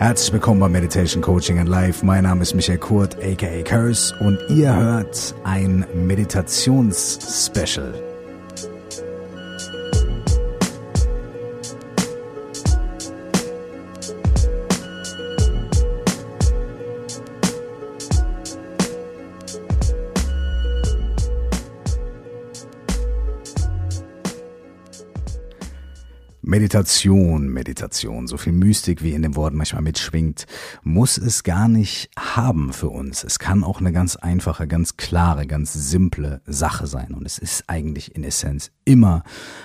Herzlich willkommen bei Meditation Coaching and Life. Mein Name ist Michael Kurt, aka Curse, und ihr hört ein Meditationsspecial. Meditation, Meditation, so viel Mystik wie in dem Wort manchmal mitschwingt, muss es gar nicht haben für uns. Es kann auch eine ganz einfache, ganz klare, ganz simple Sache sein. Und es ist eigentlich in Essenz immer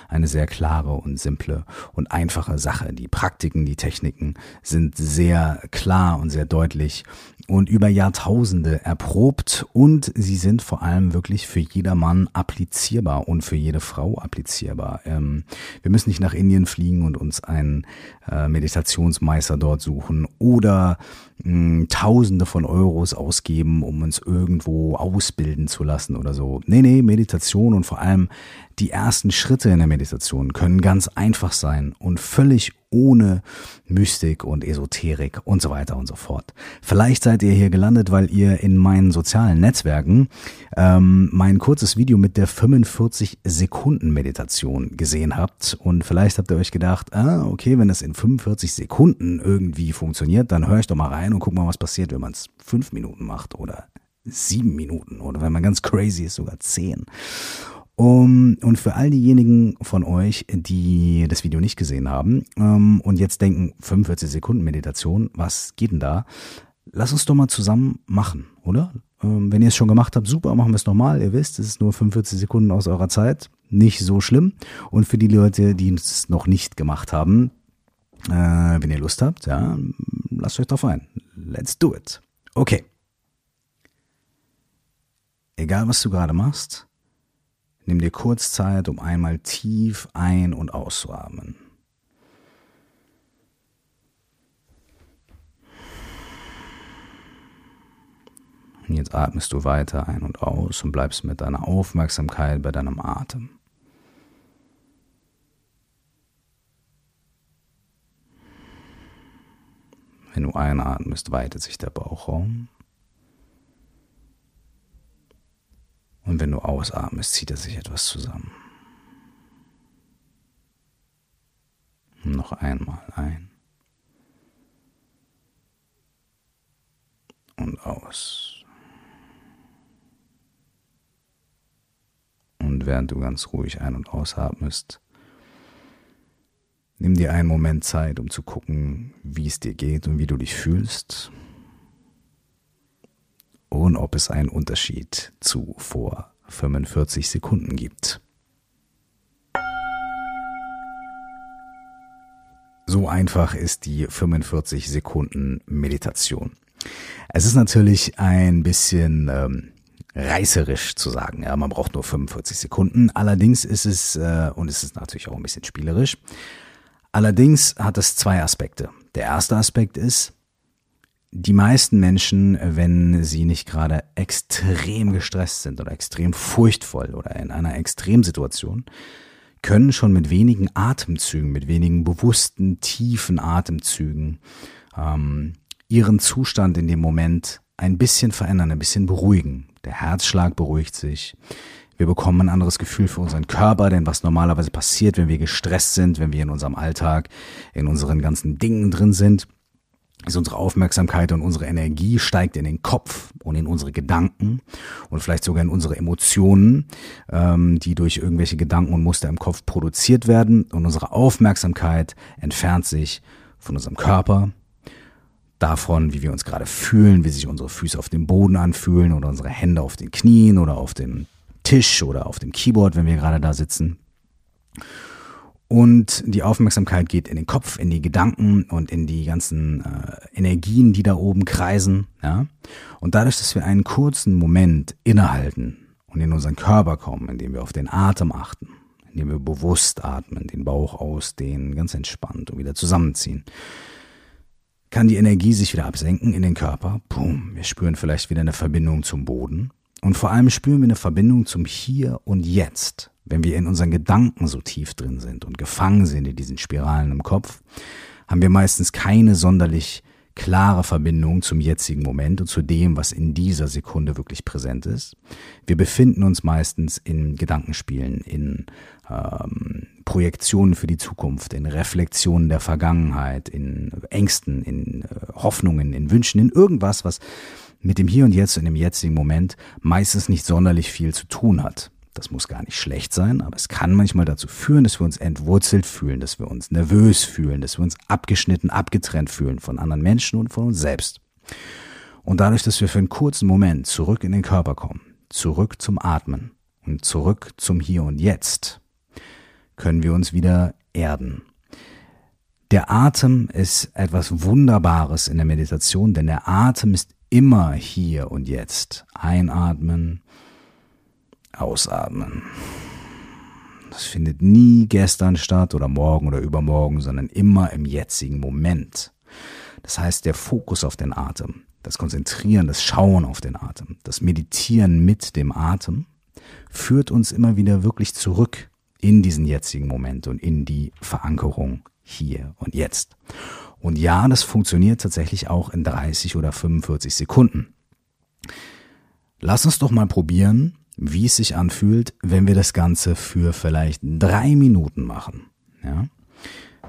eine sehr klare und simple und einfache Sache. Die Praktiken, die Techniken sind sehr klar und sehr deutlich und über Jahrtausende erprobt und sie sind vor allem wirklich für jedermann applizierbar und für jede Frau applizierbar. Ähm, wir müssen nicht nach Indien fliegen und uns einen äh, Meditationsmeister dort suchen oder mh, Tausende von Euros ausgeben, um uns irgendwo ausbilden zu lassen oder so. Nee, nee, Meditation und vor allem die ersten Schritte in der Meditation können ganz einfach sein und völlig ohne Mystik und Esoterik und so weiter und so fort. Vielleicht seid ihr hier gelandet, weil ihr in meinen sozialen Netzwerken ähm, mein kurzes Video mit der 45 Sekunden Meditation gesehen habt und vielleicht habt ihr euch gedacht, ah, okay, wenn das in 45 Sekunden irgendwie funktioniert, dann höre ich doch mal rein und guck mal, was passiert, wenn man es fünf Minuten macht oder sieben Minuten oder wenn man ganz crazy ist, sogar zehn. Um, und für all diejenigen von euch, die das Video nicht gesehen haben um, und jetzt denken, 45 Sekunden Meditation, was geht denn da? Lass uns doch mal zusammen machen, oder? Um, wenn ihr es schon gemacht habt, super, machen wir es nochmal. Ihr wisst, es ist nur 45 Sekunden aus eurer Zeit, nicht so schlimm. Und für die Leute, die es noch nicht gemacht haben, äh, wenn ihr Lust habt, ja, lasst euch drauf ein. Let's do it. Okay. Egal, was du gerade machst, Nimm dir kurz Zeit, um einmal tief ein- und auszuatmen. Und jetzt atmest du weiter ein und aus und bleibst mit deiner Aufmerksamkeit bei deinem Atem. Wenn du einatmest, weitet sich der Bauchraum. Und wenn du ausatmest, zieht er sich etwas zusammen. Noch einmal ein. Und aus. Und während du ganz ruhig ein- und ausatmest, nimm dir einen Moment Zeit, um zu gucken, wie es dir geht und wie du dich fühlst und ob es einen Unterschied zu vor 45 Sekunden gibt. So einfach ist die 45 Sekunden Meditation. Es ist natürlich ein bisschen ähm, reißerisch zu sagen, ja, man braucht nur 45 Sekunden. Allerdings ist es, äh, und es ist natürlich auch ein bisschen spielerisch, allerdings hat es zwei Aspekte. Der erste Aspekt ist, die meisten Menschen, wenn sie nicht gerade extrem gestresst sind oder extrem furchtvoll oder in einer Extremsituation, können schon mit wenigen Atemzügen, mit wenigen bewussten, tiefen Atemzügen ähm, ihren Zustand in dem Moment ein bisschen verändern, ein bisschen beruhigen. Der Herzschlag beruhigt sich. Wir bekommen ein anderes Gefühl für unseren Körper, denn was normalerweise passiert, wenn wir gestresst sind, wenn wir in unserem Alltag, in unseren ganzen Dingen drin sind, ist unsere Aufmerksamkeit und unsere Energie steigt in den Kopf und in unsere Gedanken und vielleicht sogar in unsere Emotionen, ähm, die durch irgendwelche Gedanken und Muster im Kopf produziert werden. Und unsere Aufmerksamkeit entfernt sich von unserem Körper, davon, wie wir uns gerade fühlen, wie sich unsere Füße auf dem Boden anfühlen oder unsere Hände auf den Knien oder auf dem Tisch oder auf dem Keyboard, wenn wir gerade da sitzen. Und die Aufmerksamkeit geht in den Kopf, in die Gedanken und in die ganzen äh, Energien, die da oben kreisen. Ja? Und dadurch, dass wir einen kurzen Moment innehalten und in unseren Körper kommen, indem wir auf den Atem achten, indem wir bewusst atmen, den Bauch ausdehnen, ganz entspannt und wieder zusammenziehen, kann die Energie sich wieder absenken in den Körper. Boom, wir spüren vielleicht wieder eine Verbindung zum Boden. Und vor allem spüren wir eine Verbindung zum Hier und Jetzt wenn wir in unseren Gedanken so tief drin sind und gefangen sind in diesen Spiralen im Kopf, haben wir meistens keine sonderlich klare Verbindung zum jetzigen Moment und zu dem, was in dieser Sekunde wirklich präsent ist. Wir befinden uns meistens in Gedankenspielen, in ähm, Projektionen für die Zukunft, in Reflexionen der Vergangenheit, in Ängsten, in äh, Hoffnungen, in Wünschen, in irgendwas, was mit dem Hier und Jetzt und dem jetzigen Moment meistens nicht sonderlich viel zu tun hat. Das muss gar nicht schlecht sein, aber es kann manchmal dazu führen, dass wir uns entwurzelt fühlen, dass wir uns nervös fühlen, dass wir uns abgeschnitten, abgetrennt fühlen von anderen Menschen und von uns selbst. Und dadurch, dass wir für einen kurzen Moment zurück in den Körper kommen, zurück zum Atmen und zurück zum Hier und Jetzt, können wir uns wieder erden. Der Atem ist etwas Wunderbares in der Meditation, denn der Atem ist immer hier und jetzt. Einatmen, ausatmen. Das findet nie gestern statt oder morgen oder übermorgen, sondern immer im jetzigen Moment. Das heißt, der Fokus auf den Atem, das Konzentrieren, das Schauen auf den Atem, das Meditieren mit dem Atem führt uns immer wieder wirklich zurück in diesen jetzigen Moment und in die Verankerung hier und jetzt. Und ja, das funktioniert tatsächlich auch in 30 oder 45 Sekunden. Lass uns doch mal probieren, wie es sich anfühlt, wenn wir das Ganze für vielleicht drei Minuten machen. Ja?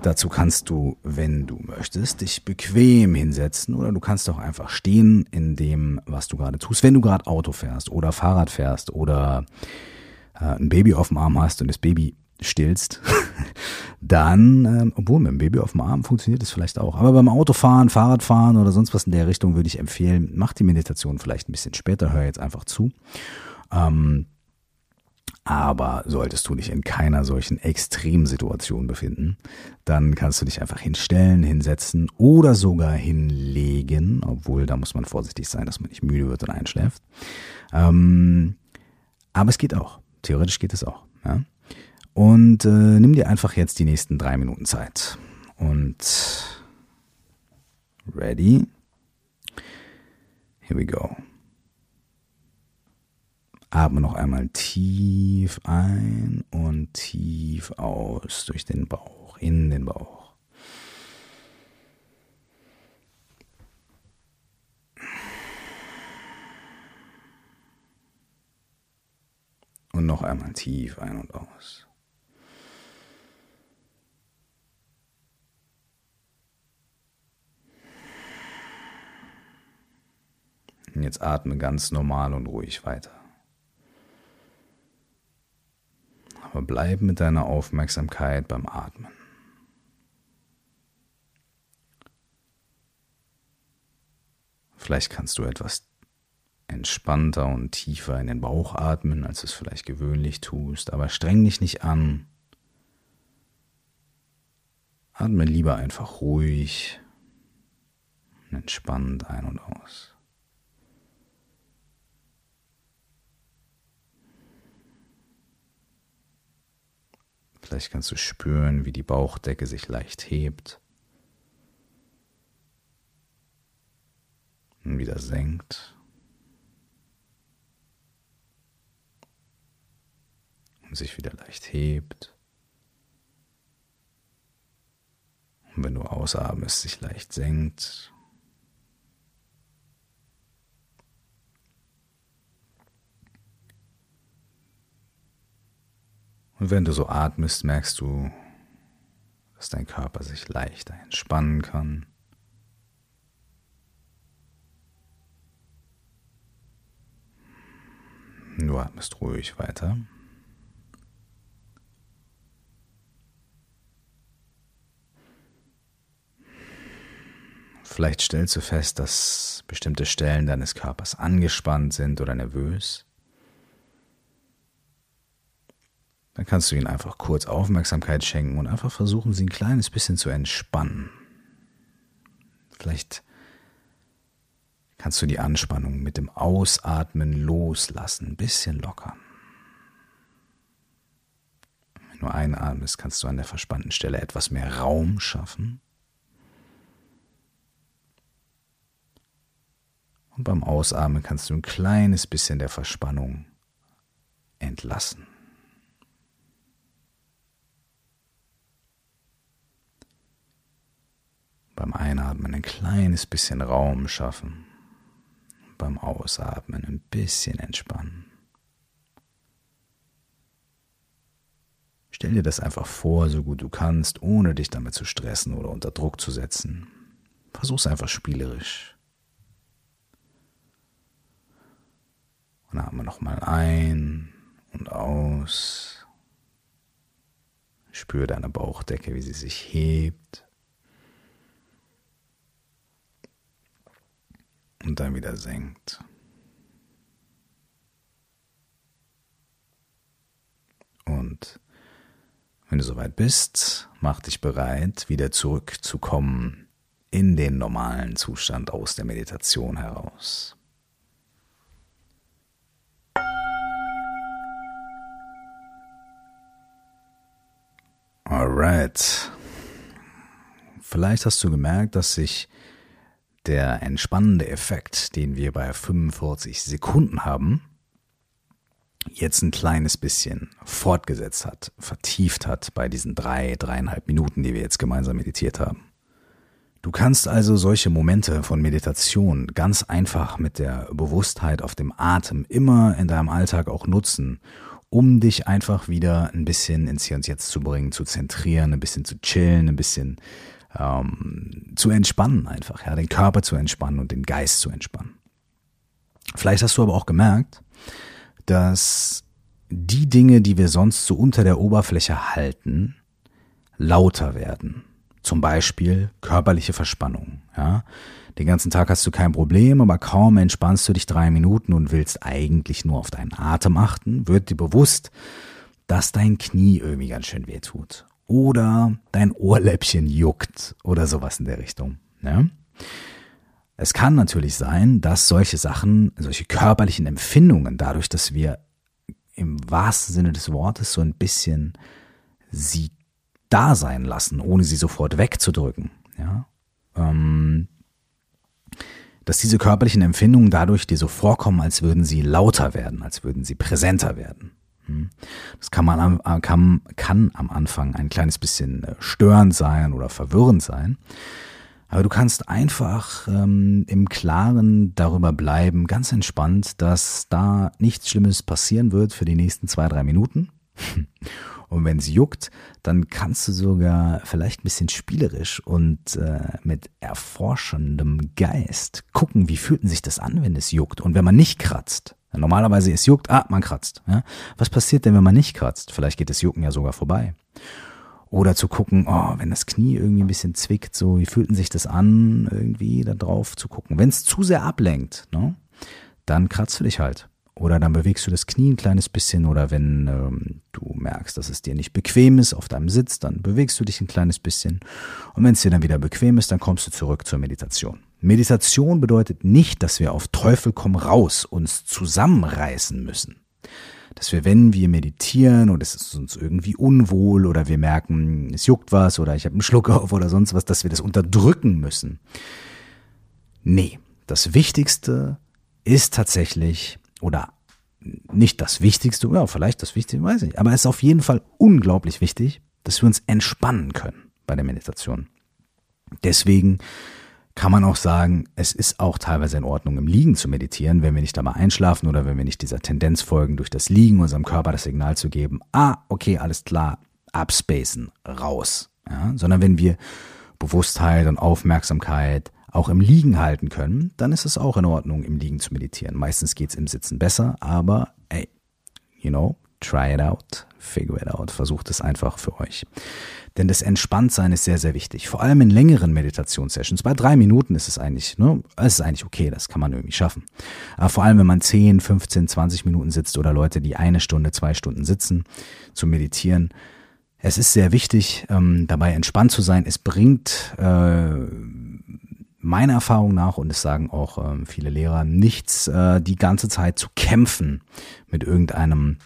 Dazu kannst du, wenn du möchtest, dich bequem hinsetzen oder du kannst auch einfach stehen in dem, was du gerade tust. Wenn du gerade Auto fährst oder Fahrrad fährst oder äh, ein Baby auf dem Arm hast und das Baby stillst, dann, ähm, obwohl mit dem Baby auf dem Arm funktioniert das vielleicht auch. Aber beim Autofahren, Fahrradfahren oder sonst was in der Richtung würde ich empfehlen, mach die Meditation vielleicht ein bisschen später, hör jetzt einfach zu. Ähm, aber solltest du dich in keiner solchen Extremsituation befinden, dann kannst du dich einfach hinstellen, hinsetzen oder sogar hinlegen, obwohl da muss man vorsichtig sein, dass man nicht müde wird und einschläft. Ähm, aber es geht auch. Theoretisch geht es auch. Ja? Und äh, nimm dir einfach jetzt die nächsten drei Minuten Zeit. Und ready? Here we go. Atme noch einmal tief ein und tief aus durch den Bauch, in den Bauch. Und noch einmal tief ein und aus. Und jetzt atme ganz normal und ruhig weiter. Aber bleib mit deiner Aufmerksamkeit beim Atmen. Vielleicht kannst du etwas entspannter und tiefer in den Bauch atmen, als du es vielleicht gewöhnlich tust, aber streng dich nicht an. Atme lieber einfach ruhig und entspannt ein und aus. Vielleicht kannst du spüren, wie die Bauchdecke sich leicht hebt und wieder senkt. Und sich wieder leicht hebt. Und wenn du ausatmest, sich leicht senkt Und wenn du so atmest, merkst du, dass dein Körper sich leichter entspannen kann. Du atmest ruhig weiter. Vielleicht stellst du fest, dass bestimmte Stellen deines Körpers angespannt sind oder nervös. Dann kannst du ihnen einfach kurz Aufmerksamkeit schenken und einfach versuchen, sie ein kleines bisschen zu entspannen. Vielleicht kannst du die Anspannung mit dem Ausatmen loslassen, ein bisschen lockern. Wenn du einatmest, kannst du an der verspannten Stelle etwas mehr Raum schaffen. Und beim Ausatmen kannst du ein kleines bisschen der Verspannung entlassen. Beim Einatmen ein kleines bisschen Raum schaffen. Beim Ausatmen ein bisschen entspannen. Stell dir das einfach vor, so gut du kannst, ohne dich damit zu stressen oder unter Druck zu setzen. Versuch's einfach spielerisch. Und atme nochmal ein und aus. Spür deine Bauchdecke, wie sie sich hebt. Und dann wieder senkt. Und wenn du soweit bist, mach dich bereit, wieder zurückzukommen in den normalen Zustand aus der Meditation heraus. Alright. Vielleicht hast du gemerkt, dass sich der entspannende Effekt, den wir bei 45 Sekunden haben, jetzt ein kleines bisschen fortgesetzt hat, vertieft hat bei diesen drei, dreieinhalb Minuten, die wir jetzt gemeinsam meditiert haben. Du kannst also solche Momente von Meditation ganz einfach mit der Bewusstheit auf dem Atem immer in deinem Alltag auch nutzen, um dich einfach wieder ein bisschen ins Hier und Jetzt zu bringen, zu zentrieren, ein bisschen zu chillen, ein bisschen ähm, zu entspannen einfach, ja, den Körper zu entspannen und den Geist zu entspannen. Vielleicht hast du aber auch gemerkt, dass die Dinge, die wir sonst so unter der Oberfläche halten, lauter werden. Zum Beispiel körperliche Verspannung. Ja? Den ganzen Tag hast du kein Problem, aber kaum entspannst du dich drei Minuten und willst eigentlich nur auf deinen Atem achten, wird dir bewusst, dass dein Knie irgendwie ganz schön weh tut. Oder dein Ohrläppchen juckt oder sowas in der Richtung. Ja? Es kann natürlich sein, dass solche Sachen, solche körperlichen Empfindungen, dadurch, dass wir im wahrsten Sinne des Wortes so ein bisschen sie da sein lassen, ohne sie sofort wegzudrücken, ja, ähm, dass diese körperlichen Empfindungen dadurch dir so vorkommen, als würden sie lauter werden, als würden sie präsenter werden. Hm. Das kann man kann, kann am Anfang ein kleines bisschen äh, störend sein oder verwirrend sein. Aber du kannst einfach ähm, im Klaren darüber bleiben, ganz entspannt, dass da nichts Schlimmes passieren wird für die nächsten zwei, drei Minuten. Und wenn es juckt, dann kannst du sogar vielleicht ein bisschen spielerisch und äh, mit erforschendem Geist gucken, wie fühlt sich das an, wenn es juckt. Und wenn man nicht kratzt, normalerweise es juckt, ah, man kratzt. Ja? Was passiert denn, wenn man nicht kratzt? Vielleicht geht das Jucken ja sogar vorbei. Oder zu gucken, oh, wenn das Knie irgendwie ein bisschen zwickt, so, wie fühlten sich das an, irgendwie da drauf zu gucken. Wenn es zu sehr ablenkt, ne, dann kratzt du dich halt. Oder dann bewegst du das Knie ein kleines bisschen. Oder wenn ähm, du merkst, dass es dir nicht bequem ist auf deinem Sitz, dann bewegst du dich ein kleines bisschen. Und wenn es dir dann wieder bequem ist, dann kommst du zurück zur Meditation. Meditation bedeutet nicht, dass wir auf Teufel komm raus uns zusammenreißen müssen dass wir, wenn wir meditieren und es ist uns irgendwie unwohl oder wir merken, es juckt was oder ich habe einen Schluck auf oder sonst was, dass wir das unterdrücken müssen. Nee, das Wichtigste ist tatsächlich oder nicht das Wichtigste, oder vielleicht das Wichtigste, weiß ich, aber es ist auf jeden Fall unglaublich wichtig, dass wir uns entspannen können bei der Meditation. Deswegen kann man auch sagen, es ist auch teilweise in Ordnung, im Liegen zu meditieren, wenn wir nicht dabei einschlafen oder wenn wir nicht dieser Tendenz folgen, durch das Liegen unserem Körper das Signal zu geben, ah, okay, alles klar, abspacen, raus. Ja? Sondern wenn wir Bewusstheit und Aufmerksamkeit auch im Liegen halten können, dann ist es auch in Ordnung, im Liegen zu meditieren. Meistens geht's im Sitzen besser, aber ey, you know, try it out, figure it out, versucht es einfach für euch. Denn das Entspanntsein ist sehr, sehr wichtig. Vor allem in längeren Meditationssessions. Bei drei Minuten ist es eigentlich, ne, es ist eigentlich okay, das kann man irgendwie schaffen. Aber vor allem, wenn man 10, 15, 20 Minuten sitzt oder Leute, die eine Stunde, zwei Stunden sitzen, zu meditieren, es ist sehr wichtig, ähm, dabei entspannt zu sein. Es bringt äh, meiner Erfahrung nach, und es sagen auch äh, viele Lehrer, nichts, äh, die ganze Zeit zu kämpfen mit irgendeinem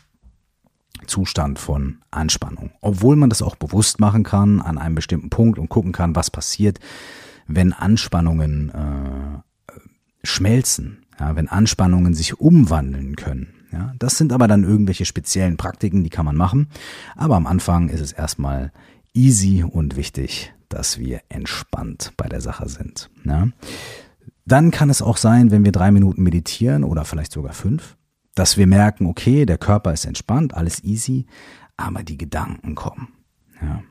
Zustand von Anspannung. Obwohl man das auch bewusst machen kann an einem bestimmten Punkt und gucken kann, was passiert, wenn Anspannungen äh, schmelzen, ja, wenn Anspannungen sich umwandeln können. Ja, das sind aber dann irgendwelche speziellen Praktiken, die kann man machen. Aber am Anfang ist es erstmal easy und wichtig, dass wir entspannt bei der Sache sind. Ja? Dann kann es auch sein, wenn wir drei Minuten meditieren oder vielleicht sogar fünf, dass wir merken, okay, der Körper ist entspannt, alles easy, aber die Gedanken kommen. Ja.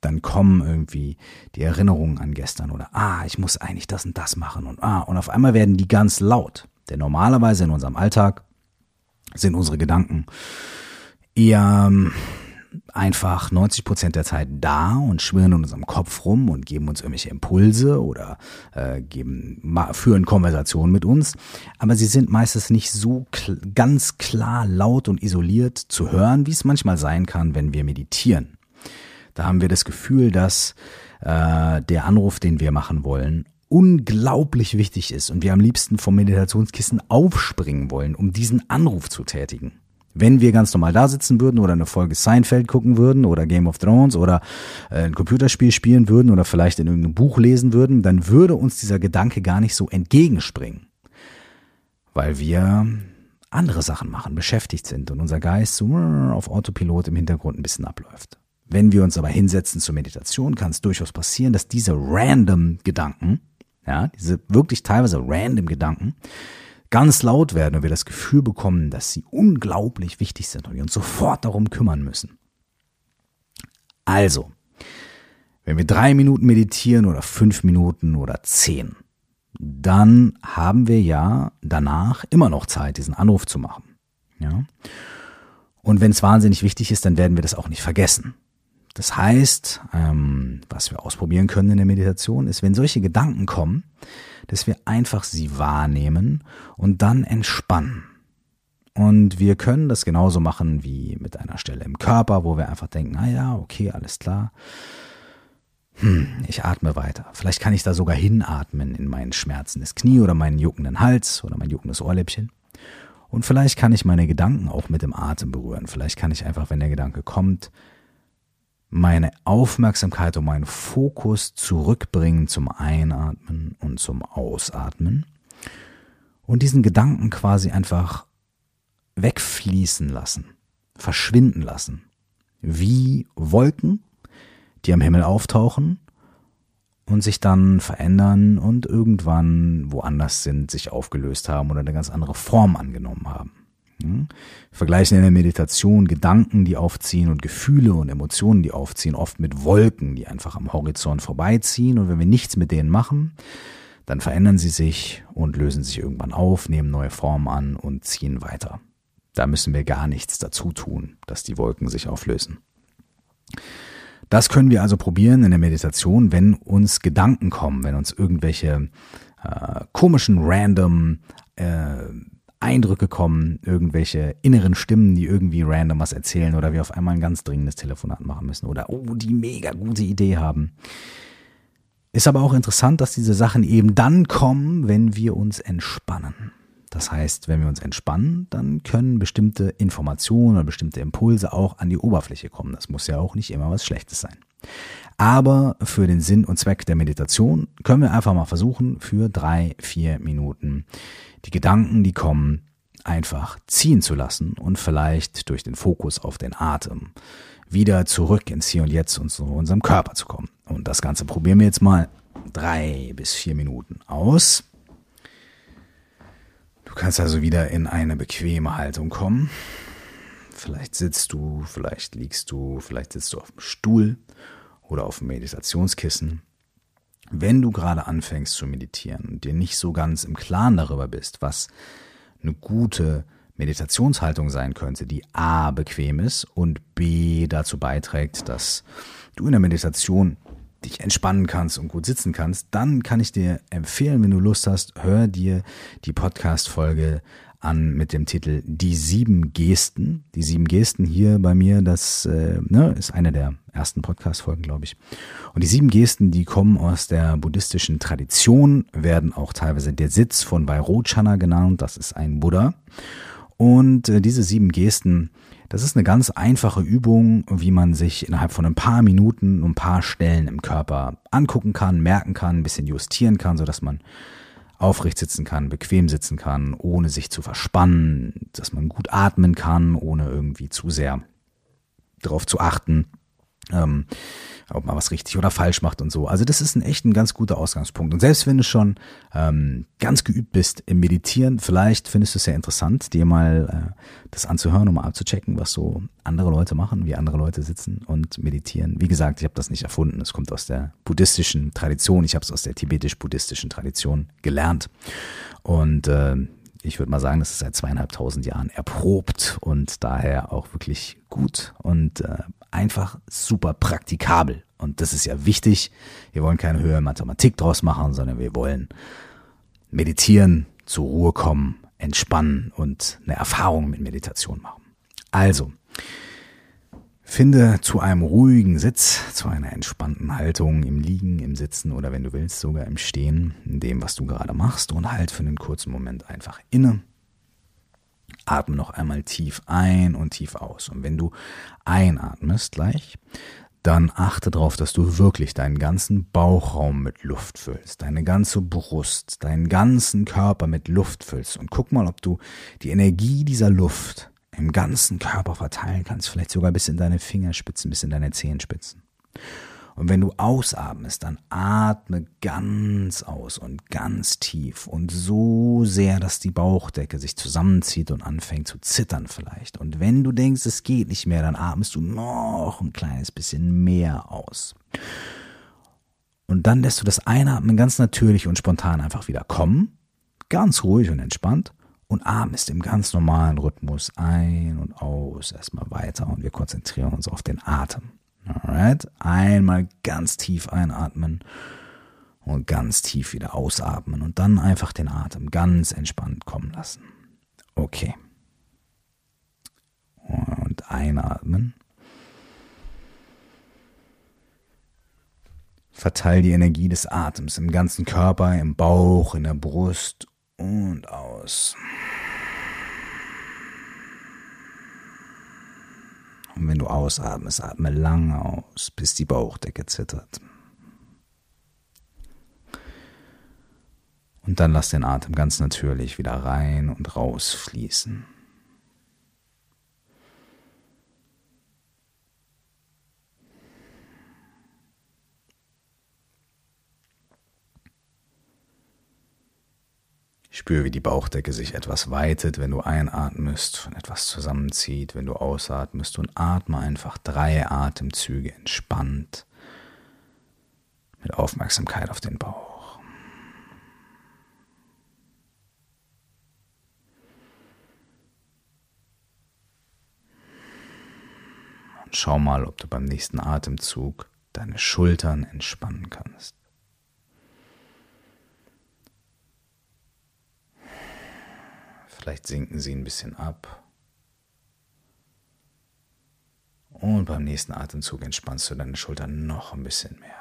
Dann kommen irgendwie die Erinnerungen an gestern oder ah, ich muss eigentlich das und das machen und ah, und auf einmal werden die ganz laut. Denn normalerweise in unserem Alltag sind unsere Gedanken eher einfach 90 Prozent der Zeit da und schwirren in unserem Kopf rum und geben uns irgendwelche Impulse oder äh, geben, führen Konversationen mit uns. Aber sie sind meistens nicht so kl ganz klar, laut und isoliert zu hören, wie es manchmal sein kann, wenn wir meditieren. Da haben wir das Gefühl, dass äh, der Anruf, den wir machen wollen, unglaublich wichtig ist und wir am liebsten vom Meditationskissen aufspringen wollen, um diesen Anruf zu tätigen. Wenn wir ganz normal da sitzen würden oder eine Folge Seinfeld gucken würden oder Game of Thrones oder äh, ein Computerspiel spielen würden oder vielleicht in irgendeinem Buch lesen würden, dann würde uns dieser Gedanke gar nicht so entgegenspringen. Weil wir andere Sachen machen, beschäftigt sind und unser Geist so auf Autopilot im Hintergrund ein bisschen abläuft. Wenn wir uns aber hinsetzen zur Meditation, kann es durchaus passieren, dass diese random Gedanken, ja, diese wirklich teilweise random Gedanken, ganz laut werden und wir das Gefühl bekommen, dass sie unglaublich wichtig sind und wir uns sofort darum kümmern müssen. Also, wenn wir drei Minuten meditieren oder fünf Minuten oder zehn, dann haben wir ja danach immer noch Zeit, diesen Anruf zu machen. Ja? Und wenn es wahnsinnig wichtig ist, dann werden wir das auch nicht vergessen. Das heißt, ähm, was wir ausprobieren können in der Meditation, ist, wenn solche Gedanken kommen, dass wir einfach sie wahrnehmen und dann entspannen. Und wir können das genauso machen wie mit einer Stelle im Körper, wo wir einfach denken, ah ja, okay, alles klar. Hm, ich atme weiter. Vielleicht kann ich da sogar hinatmen in meinen schmerzendes Knie oder meinen juckenden Hals oder mein juckendes Ohrläppchen. Und vielleicht kann ich meine Gedanken auch mit dem Atem berühren. Vielleicht kann ich einfach, wenn der Gedanke kommt, meine Aufmerksamkeit und meinen Fokus zurückbringen zum Einatmen und zum Ausatmen und diesen Gedanken quasi einfach wegfließen lassen, verschwinden lassen, wie Wolken, die am Himmel auftauchen und sich dann verändern und irgendwann woanders sind, sich aufgelöst haben oder eine ganz andere Form angenommen haben. Wir vergleichen in der Meditation Gedanken, die aufziehen und Gefühle und Emotionen, die aufziehen, oft mit Wolken, die einfach am Horizont vorbeiziehen. Und wenn wir nichts mit denen machen, dann verändern sie sich und lösen sich irgendwann auf, nehmen neue Formen an und ziehen weiter. Da müssen wir gar nichts dazu tun, dass die Wolken sich auflösen. Das können wir also probieren in der Meditation, wenn uns Gedanken kommen, wenn uns irgendwelche äh, komischen, random äh, Eindrücke kommen, irgendwelche inneren Stimmen, die irgendwie random was erzählen oder wir auf einmal ein ganz dringendes Telefonat machen müssen oder oh, die mega gute Idee haben. Ist aber auch interessant, dass diese Sachen eben dann kommen, wenn wir uns entspannen. Das heißt, wenn wir uns entspannen, dann können bestimmte Informationen oder bestimmte Impulse auch an die Oberfläche kommen. Das muss ja auch nicht immer was Schlechtes sein. Aber für den Sinn und Zweck der Meditation können wir einfach mal versuchen, für drei, vier Minuten die Gedanken, die kommen, einfach ziehen zu lassen und vielleicht durch den Fokus auf den Atem wieder zurück ins Hier und Jetzt und zu unserem Körper zu kommen. Und das Ganze probieren wir jetzt mal drei bis vier Minuten aus. Du kannst also wieder in eine bequeme Haltung kommen. Vielleicht sitzt du, vielleicht liegst du, vielleicht sitzt du auf dem Stuhl oder auf dem Meditationskissen. Wenn du gerade anfängst zu meditieren und dir nicht so ganz im Klaren darüber bist, was eine gute Meditationshaltung sein könnte, die A bequem ist und B dazu beiträgt, dass du in der Meditation dich entspannen kannst und gut sitzen kannst, dann kann ich dir empfehlen, wenn du Lust hast, hör dir die Podcast-Folge an mit dem Titel Die sieben Gesten. Die sieben Gesten hier bei mir, das äh, ne, ist eine der ersten Podcast-Folgen, glaube ich. Und die sieben Gesten, die kommen aus der buddhistischen Tradition, werden auch teilweise der Sitz von Vairochana genannt. Das ist ein Buddha. Und äh, diese sieben Gesten, das ist eine ganz einfache Übung, wie man sich innerhalb von ein paar Minuten ein paar Stellen im Körper angucken kann, merken kann, ein bisschen justieren kann, so dass man aufrecht sitzen kann, bequem sitzen kann, ohne sich zu verspannen, dass man gut atmen kann, ohne irgendwie zu sehr darauf zu achten, Ähm, ob man was richtig oder falsch macht und so. Also das ist ein echt ein ganz guter Ausgangspunkt. Und selbst wenn du schon ähm, ganz geübt bist im Meditieren, vielleicht findest du es sehr interessant, dir mal äh, das anzuhören, um mal abzuchecken, was so andere Leute machen, wie andere Leute sitzen und meditieren. Wie gesagt, ich habe das nicht erfunden. Es kommt aus der buddhistischen Tradition. Ich habe es aus der tibetisch-buddhistischen Tradition gelernt. Und äh, ich würde mal sagen, das ist seit zweieinhalbtausend Jahren erprobt und daher auch wirklich gut und äh, einfach super praktikabel. Und das ist ja wichtig. Wir wollen keine höhere Mathematik draus machen, sondern wir wollen meditieren, zur Ruhe kommen, entspannen und eine Erfahrung mit Meditation machen. Also, Finde zu einem ruhigen Sitz, zu einer entspannten Haltung im Liegen, im Sitzen oder wenn du willst sogar im Stehen, in dem, was du gerade machst und halt für einen kurzen Moment einfach inne. Atme noch einmal tief ein und tief aus. Und wenn du einatmest gleich, dann achte darauf, dass du wirklich deinen ganzen Bauchraum mit Luft füllst, deine ganze Brust, deinen ganzen Körper mit Luft füllst und guck mal, ob du die Energie dieser Luft im ganzen Körper verteilen kannst, vielleicht sogar bis in deine Fingerspitzen, bis in deine Zehenspitzen. Und wenn du ausatmest, dann atme ganz aus und ganz tief und so sehr, dass die Bauchdecke sich zusammenzieht und anfängt zu zittern vielleicht. Und wenn du denkst, es geht nicht mehr, dann atmest du noch ein kleines bisschen mehr aus. Und dann lässt du das Einatmen ganz natürlich und spontan einfach wieder kommen, ganz ruhig und entspannt und atmest im ganz normalen Rhythmus ein und aus erstmal weiter und wir konzentrieren uns auf den Atem. Alright? Einmal ganz tief einatmen und ganz tief wieder ausatmen und dann einfach den Atem ganz entspannt kommen lassen. Okay. Und einatmen. Verteil die Energie des Atems im ganzen Körper, im Bauch, in der Brust und aus. Und wenn du ausatmest, atme lang aus, bis die Bauchdecke zittert. Und dann lass den Atem ganz natürlich wieder rein und raus fließen. Spür, wie die Bauchdecke sich etwas weitet, wenn du einatmest und etwas zusammenzieht, wenn du ausatmest und atme einfach drei Atemzüge entspannt mit Aufmerksamkeit auf den Bauch. Und schau mal, ob du beim nächsten Atemzug deine Schultern entspannen kannst. Vielleicht sinken sie ein bisschen ab. Und beim nächsten Atemzug entspannst du deine Schultern noch ein bisschen mehr.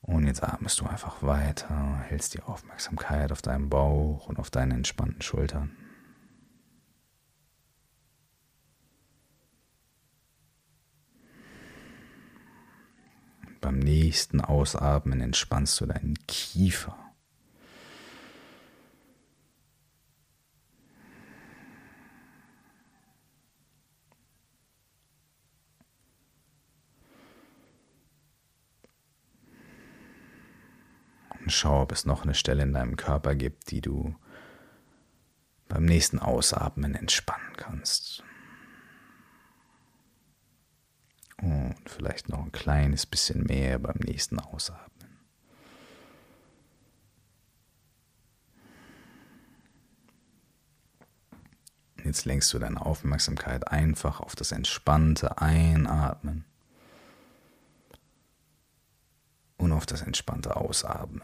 Und jetzt atmest du einfach weiter, hältst die Aufmerksamkeit auf deinem Bauch und auf deinen entspannten Schultern. Beim nächsten Ausatmen entspannst du deinen Kiefer. Und schau, ob es noch eine Stelle in deinem Körper gibt, die du beim nächsten Ausatmen entspannen kannst. Und vielleicht noch ein kleines bisschen mehr beim nächsten Ausatmen. Jetzt lenkst du deine Aufmerksamkeit einfach auf das entspannte Einatmen und auf das entspannte Ausatmen.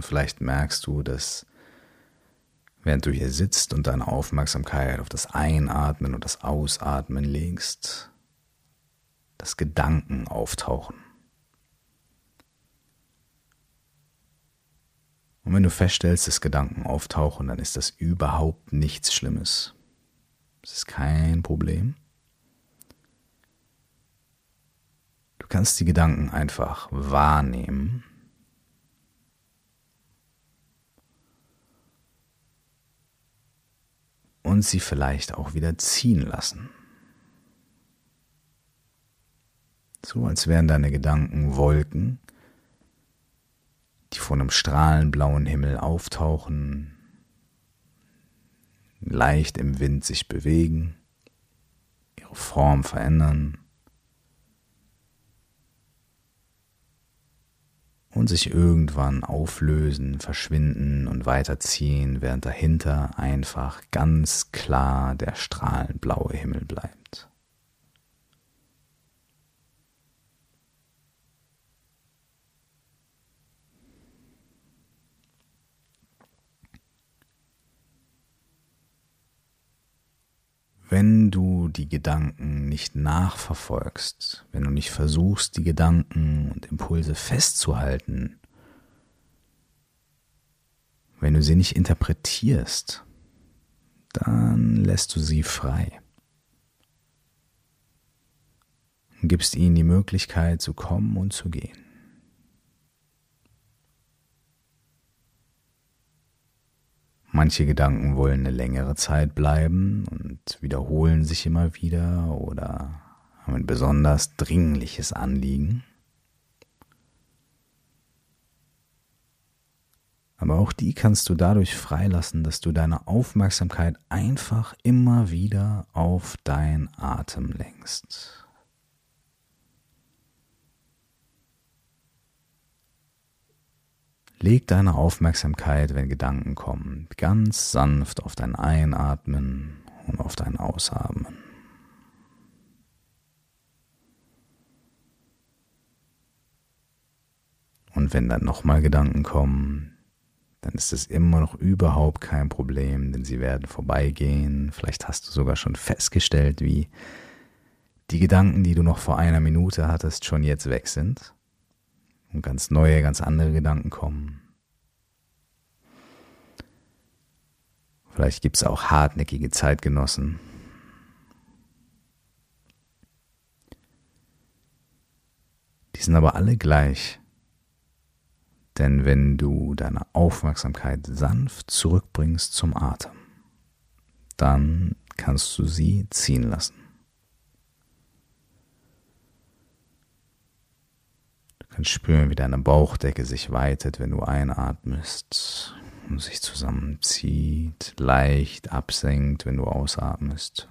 Und vielleicht merkst du, dass während du hier sitzt und deine Aufmerksamkeit auf das Einatmen und das Ausatmen legst, dass Gedanken auftauchen. Und wenn du feststellst, dass Gedanken auftauchen, dann ist das überhaupt nichts Schlimmes. Es ist kein Problem. Du kannst die Gedanken einfach wahrnehmen Und sie vielleicht auch wieder ziehen lassen. So als wären deine Gedanken Wolken, die von einem strahlenblauen Himmel auftauchen, leicht im Wind sich bewegen, ihre Form verändern und sich irgendwann auflösen, verschwinden und weiterziehen, während dahinter einfach ganz klar der strahlenblaue Himmel bleibt. Wenn du die Gedanken nicht nachverfolgst, wenn du nicht versuchst, die Gedanken und Impulse festzuhalten, wenn du sie nicht interpretierst, dann lässt du sie frei. Und gibst ihnen die Möglichkeit zu kommen und zu gehen. Manche Gedanken wollen eine längere Zeit bleiben und wiederholen sich immer wieder oder haben ein besonders dringliches Anliegen. Aber auch die kannst du dadurch freilassen, dass du deine Aufmerksamkeit einfach immer wieder auf dein Atem lenkst. Leg deine Aufmerksamkeit, wenn Gedanken kommen, ganz sanft auf dein Einatmen und auf dein Ausatmen. Und wenn dann nochmal Gedanken kommen, dann ist es immer noch überhaupt kein Problem, denn sie werden vorbeigehen. Vielleicht hast du sogar schon festgestellt, wie die Gedanken, die du noch vor einer Minute hattest, schon jetzt weg sind und ganz neue, ganz andere Gedanken kommen. Vielleicht gibt es auch hartnäckige Zeitgenossen. Die sind aber alle gleich. Denn wenn du deine Aufmerksamkeit sanft zurückbringst zum Atem, dann kannst du sie ziehen lassen. Kannst spüren, wie deine Bauchdecke sich weitet, wenn du einatmest und sich zusammenzieht, leicht absenkt, wenn du ausatmest.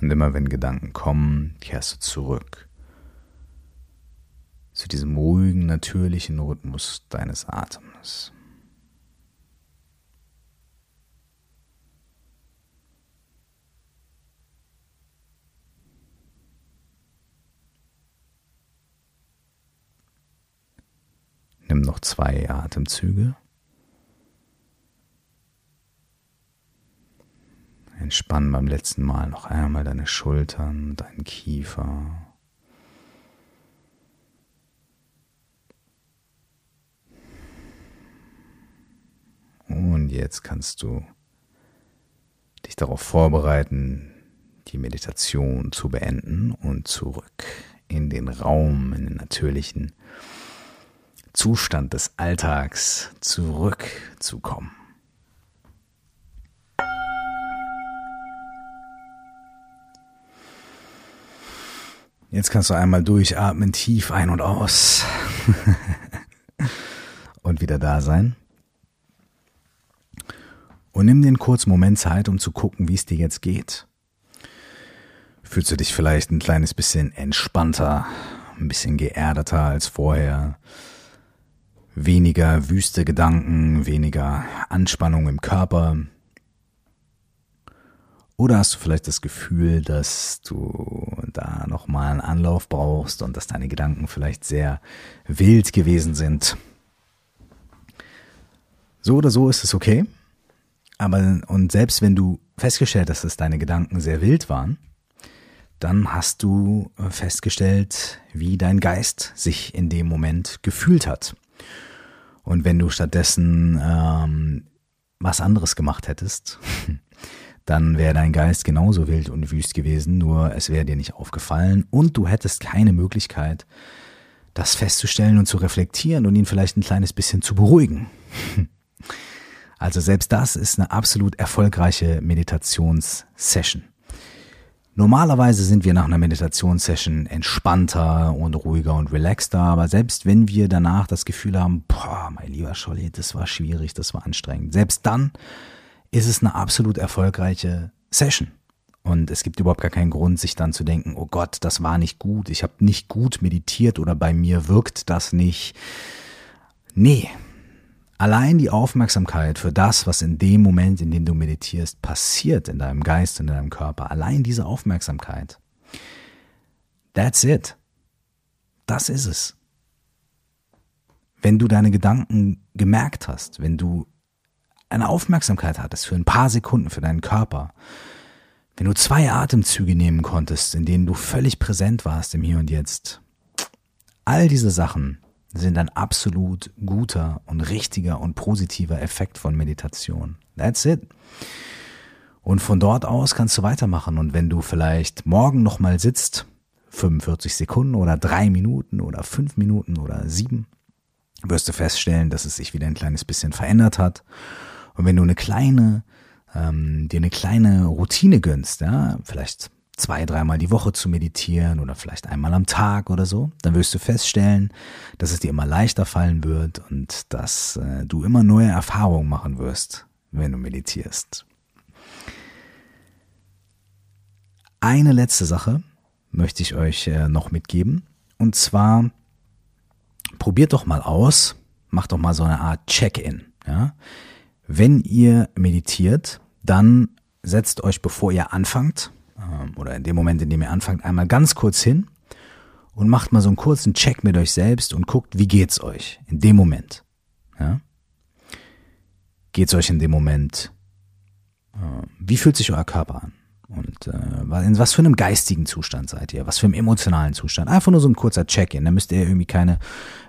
Und immer wenn Gedanken kommen, kehrst du zurück zu diesem ruhigen, natürlichen Rhythmus deines Atems. Nimm noch zwei Atemzüge. Entspann beim letzten Mal noch einmal deine Schultern, deinen Kiefer. Und jetzt kannst du dich darauf vorbereiten, die Meditation zu beenden und zurück in den Raum, in den natürlichen Zustand des Alltags zurückzukommen. Jetzt kannst du einmal durchatmen, tief ein und aus. und wieder da sein. Und nimm einen kurzen Moment Zeit, um zu gucken, wie es dir jetzt geht. Fühlst du dich vielleicht ein kleines bisschen entspannter, ein bisschen geerdeter als vorher? Weniger wüste Gedanken, weniger Anspannung im Körper? Oder hast du vielleicht das Gefühl, dass du da nochmal einen Anlauf brauchst und dass deine Gedanken vielleicht sehr wild gewesen sind? So oder so ist es okay. Aber, und selbst wenn du festgestellt hast, dass deine Gedanken sehr wild waren, dann hast du festgestellt, wie dein Geist sich in dem Moment gefühlt hat. Und wenn du stattdessen ähm, was anderes gemacht hättest, dann wäre dein Geist genauso wild und wüst gewesen, nur es wäre dir nicht aufgefallen und du hättest keine Möglichkeit, das festzustellen und zu reflektieren und ihn vielleicht ein kleines bisschen zu beruhigen. Also selbst das ist eine absolut erfolgreiche Meditationssession. Normalerweise sind wir nach einer Meditationssession entspannter und ruhiger und relaxter, aber selbst wenn wir danach das Gefühl haben, boah, mein lieber Scholli, das war schwierig, das war anstrengend, selbst dann ist es eine absolut erfolgreiche Session. Und es gibt überhaupt gar keinen Grund, sich dann zu denken, oh Gott, das war nicht gut, ich habe nicht gut meditiert oder bei mir wirkt das nicht. Nee, allein die Aufmerksamkeit für das, was in dem Moment, in dem du meditierst, passiert in deinem Geist, in deinem Körper, allein diese Aufmerksamkeit, that's it. Das ist es. Wenn du deine Gedanken gemerkt hast, wenn du eine Aufmerksamkeit hattest für ein paar Sekunden für deinen Körper, wenn du zwei Atemzüge nehmen konntest, in denen du völlig präsent warst im Hier und Jetzt, all diese Sachen sind ein absolut guter und richtiger und positiver Effekt von Meditation. That's it. Und von dort aus kannst du weitermachen. Und wenn du vielleicht morgen nochmal sitzt, 45 Sekunden oder drei Minuten oder fünf Minuten oder sieben, wirst du feststellen, dass es sich wieder ein kleines bisschen verändert hat. Und wenn du eine kleine, ähm, dir eine kleine Routine gönnst, ja, vielleicht zwei, dreimal die Woche zu meditieren oder vielleicht einmal am Tag oder so, dann wirst du feststellen, dass es dir immer leichter fallen wird und dass äh, du immer neue Erfahrungen machen wirst, wenn du meditierst. Eine letzte Sache möchte ich euch äh, noch mitgeben und zwar probiert doch mal aus, macht doch mal so eine Art Check-in. Ja? Wenn ihr meditiert, dann setzt euch, bevor ihr anfangt, oder in dem Moment, in dem ihr anfangt, einmal ganz kurz hin und macht mal so einen kurzen Check mit euch selbst und guckt, wie geht's euch in dem Moment. Ja? Geht's euch in dem Moment? Äh, wie fühlt sich euer Körper an? Und äh, in was für einem geistigen Zustand seid ihr? Was für einem emotionalen Zustand? Einfach nur so ein kurzer Check-in. Da müsst ihr irgendwie keine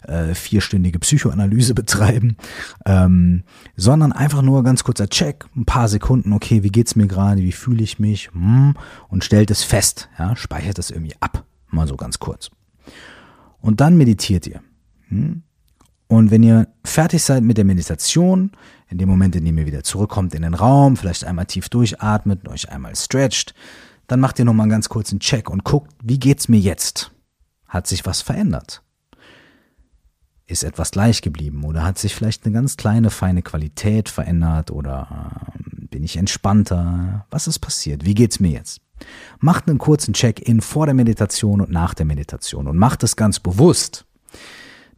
äh, vierstündige Psychoanalyse betreiben, ähm, sondern einfach nur ganz kurzer Check, ein paar Sekunden. Okay, wie geht's mir gerade? Wie fühle ich mich? Hm, und stellt es fest. Ja, speichert das irgendwie ab, mal so ganz kurz. Und dann meditiert ihr. Hm? Und wenn ihr fertig seid mit der Meditation, in dem Moment, in dem ihr wieder zurückkommt in den Raum, vielleicht einmal tief durchatmet, euch einmal stretcht, dann macht ihr nochmal einen ganz kurzen Check und guckt, wie geht's mir jetzt? Hat sich was verändert? Ist etwas gleich geblieben oder hat sich vielleicht eine ganz kleine, feine Qualität verändert oder äh, bin ich entspannter? Was ist passiert? Wie geht's mir jetzt? Macht einen kurzen Check-in vor der Meditation und nach der Meditation und macht es ganz bewusst.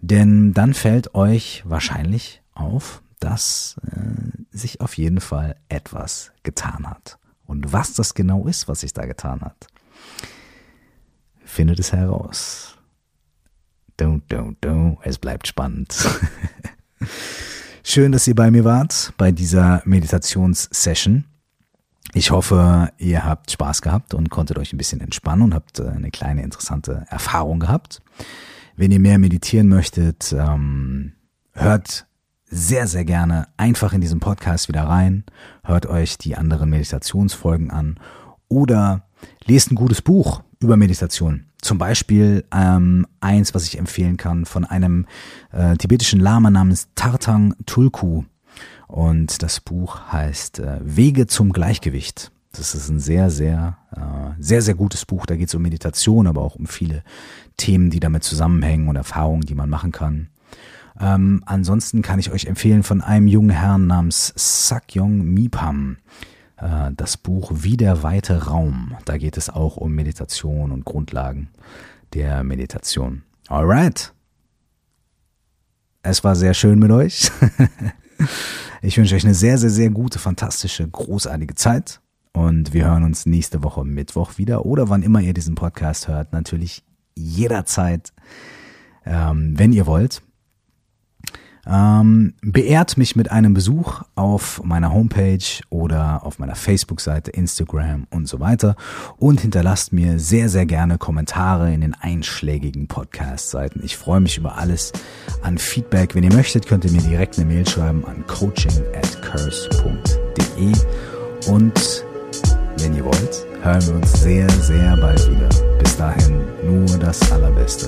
Denn dann fällt euch wahrscheinlich auf, dass äh, sich auf jeden Fall etwas getan hat. Und was das genau ist, was sich da getan hat, findet es heraus. Don't, don't, don't. Es bleibt spannend. Schön, dass ihr bei mir wart, bei dieser Meditationssession. Ich hoffe, ihr habt Spaß gehabt und konntet euch ein bisschen entspannen und habt äh, eine kleine interessante Erfahrung gehabt. Wenn ihr mehr meditieren möchtet, ähm, hört sehr, sehr gerne einfach in diesen Podcast wieder rein, hört euch die anderen Meditationsfolgen an oder lest ein gutes Buch über Meditation. Zum Beispiel ähm, eins, was ich empfehlen kann, von einem äh, tibetischen Lama namens Tartang Tulku. Und das Buch heißt äh, Wege zum Gleichgewicht. Das ist ein sehr, sehr, äh, sehr, sehr gutes Buch. Da geht es um Meditation, aber auch um viele Themen, die damit zusammenhängen und Erfahrungen, die man machen kann. Ähm, ansonsten kann ich euch empfehlen von einem jungen Herrn namens Sakyong Mipam äh, das Buch Wie der weite Raum. Da geht es auch um Meditation und Grundlagen der Meditation. Alright. Es war sehr schön mit euch. ich wünsche euch eine sehr, sehr, sehr gute, fantastische, großartige Zeit. Und wir hören uns nächste Woche Mittwoch wieder oder wann immer ihr diesen Podcast hört. Natürlich jederzeit, ähm, wenn ihr wollt. Ähm, beehrt mich mit einem Besuch auf meiner Homepage oder auf meiner Facebook-Seite, Instagram und so weiter und hinterlasst mir sehr, sehr gerne Kommentare in den einschlägigen Podcast-Seiten. Ich freue mich über alles an Feedback. Wenn ihr möchtet, könnt ihr mir direkt eine Mail schreiben an coaching at curse.de und wenn ihr wollt, hören wir uns sehr, sehr bald wieder. Bis dahin nur das Allerbeste.